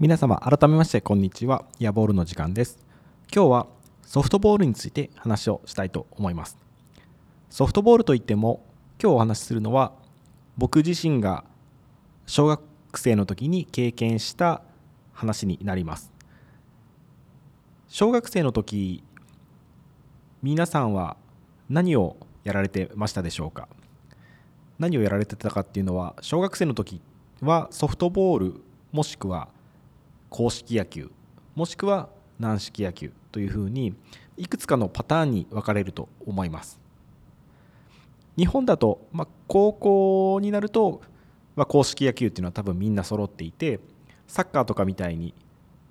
皆様改めましてこんにちは。ヤボールの時間です。今日はソフトボールについて話をしたいと思います。ソフトボールといっても今日お話しするのは僕自身が小学生の時に経験した話になります。小学生の時皆さんは何をやられてましたでしょうか？何をやられてたかっていうのは小学生の時はソフトボールもしくは公式野球もしくは軟式野球というふうにいくつかのパターンに分かれると思います。日本だと、まあ、高校になると、まあ、公式野球っていうのは多分みんな揃っていてサッカーとかみたいに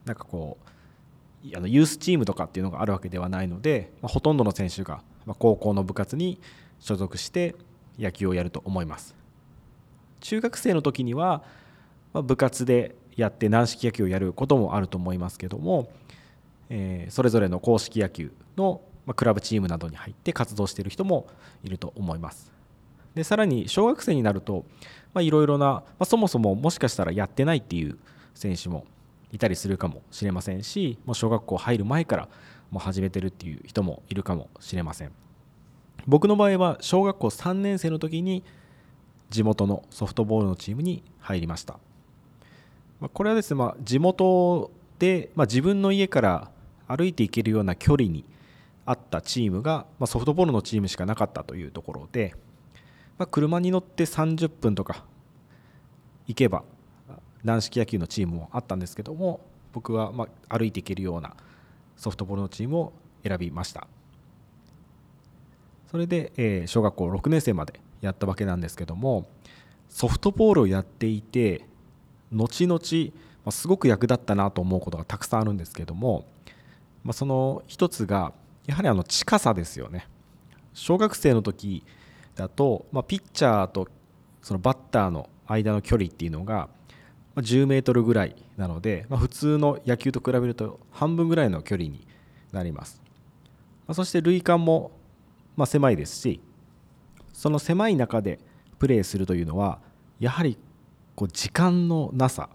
なんかこうあのユースチームとかっていうのがあるわけではないので、まあ、ほとんどの選手が高校の部活に所属して野球をやると思います。中学生の時にはまあ部活でやって軟式野球をやることもあると思いますけども、えー、それぞれの公式野球のクラブチームなどに入って活動している人もいると思います。でさらに小学生になるといろいろな、まあ、そもそももしかしたらやってないっていう選手もいたりするかもしれませんしもう小学校入る前からもう始めてるっていう人もいるかもしれません僕の場合は小学校3年生の時に地元のソフトボールのチームに入りましたまあこれはですね、まあ、地元で、まあ、自分の家から歩いていけるような距離にあったチームが、まあ、ソフトボールのチームしかなかったというところで、まあ、車に乗って30分とか行けば軟式野球のチームもあったんですけども僕はまあ歩いていけるようなソフトボールのチームを選びました。それで、え、小学校6年生までやったわけなんですけどもソフトボールをやっていて後々、ま、すごく役立ったなと思うことがたくさんあるんですけども、ま、その一つがやはりあの近さですよね。小学生の時だと、ま、ピッチャーとそのバッターの間の距離っていうのが10メートルぐらいなので、まあ、普通の野球と比べると半分ぐらいの距離になります、まあ、そして塁間もま狭いですしその狭い中でプレーするというのはやはりこう時間のなさ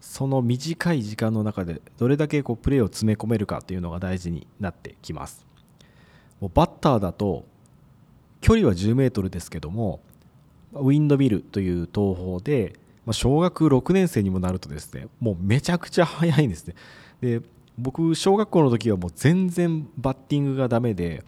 その短い時間の中でどれだけこうプレーを詰め込めるかというのが大事になってきます。もうバッターだと距離は10メートルですけどもウィンドミルという投法で小学6年生にもなるとですねもうめちゃくちゃ速いんですね。で僕小学校の時はもう全然バッティングがダメで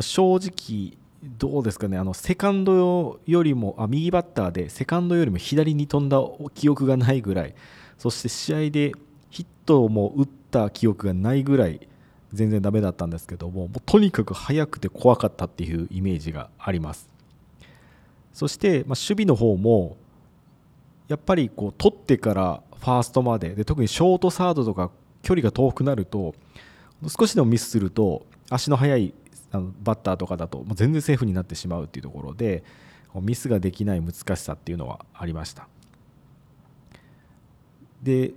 正直どうですかね？あのセカンドよりもあ右バッターでセカンドよりも左に飛んだ記憶がないぐらい。そして試合でヒットも打った記憶がないぐらい全然ダメだったんですけどももうとにかく速くて怖かったっていうイメージがあります。そして、まあ、守備の方もやっぱりこう取ってからファーストまでで特にショートサードとか距離が遠くなると少しでもミスすると足の速いあのバッターとかだともう全然セーフになってしまうっていうところでミスができない難しさっていうのはありました。で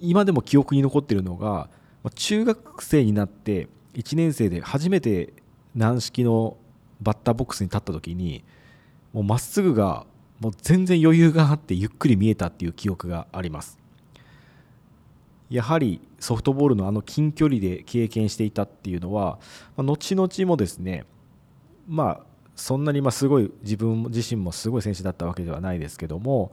今でも記憶に残っているのが中学生になって1年生で初めて軟式のバッターボックスに立った時にもうまっすぐがもう全然余裕があってゆっくり見えたっていう記憶があります。やはりソフトボールのあの近距離で経験していたっていうのは、ま、後々もですねまあそんなにますごい自分自身もすごい選手だったわけではないですけども、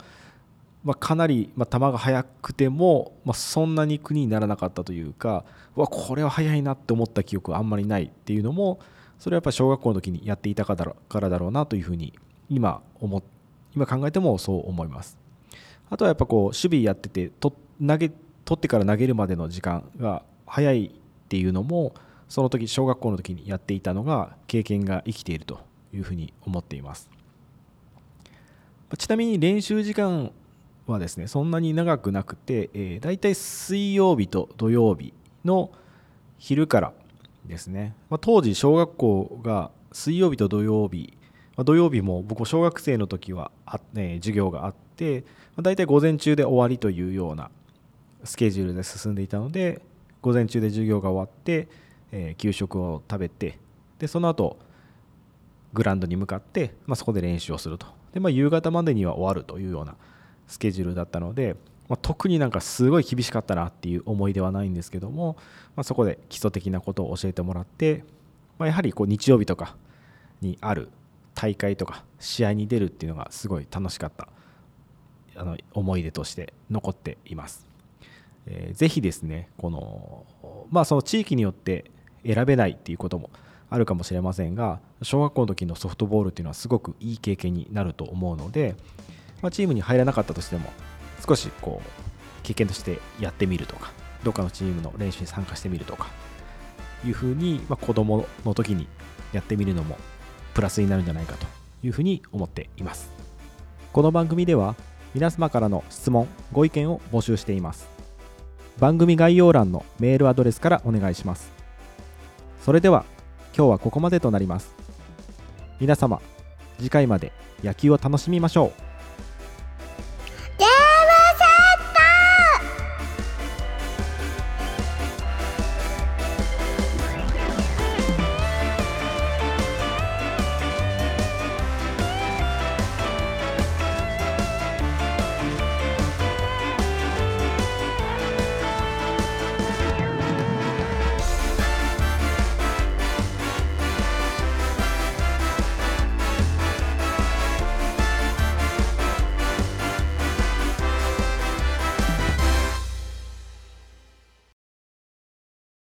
ま、かなり、ま、球が速くても、ま、そんなに苦にならなかったというかわこれは速いなって思った記憶はあんまりないっていうのもそれはやっぱ小学校の時にやっていたからだろうなというふうに今思今考えてもそう思います。あとはやっぱこう守備やっててと投げ取ってから投げるまでの時間が早いっていうのもその時小学校の時にやっていたのが経験が生きているというふうに思っています。ちなみに練習時間はですねそんなに長くなくて、えー、大体水曜日と土曜日の昼からですね、まあ、当時小学校が水曜日と土曜日、まあ、土曜日も僕小学生の時はあ、ね、授業があって、まあ、大体午前中で終わりというようなスケジュールで進んでいたので午前中で授業が終わって、えー、給食を食べてでその後グラウンドに向かって、まあ、そこで練習をするとで、まあ、夕方までには終わるというようなスケジュールだったので、まあ、特になんかすごい厳しかったなっていう思いではないんですけども、ま、そこで基礎的なことを教えてもらって、ま、やはりこう日曜日とかにある大会とか試合に出るっていうのがすごい楽しかったあの思い出として残っています。えー、ぜひですねこのまあその地域によって選べないっていうこともあるかもしれませんが小学校の時のソフトボールっていうのはすごくいい経験になると思うので、まあ、チームに入らなかったとしても少しこう経験としてやってみるとかどっかのチームの練習に参加してみるとかいうふうに、まあ、子供の時にやってみるのもプラスになるんじゃないかというふうに思っています。この番組では皆様からの質問ご意見を募集しています。番組概要欄のメールアドレスからお願いします。それでは今日はここまでとなります。皆様次回まで野球を楽しみましょう。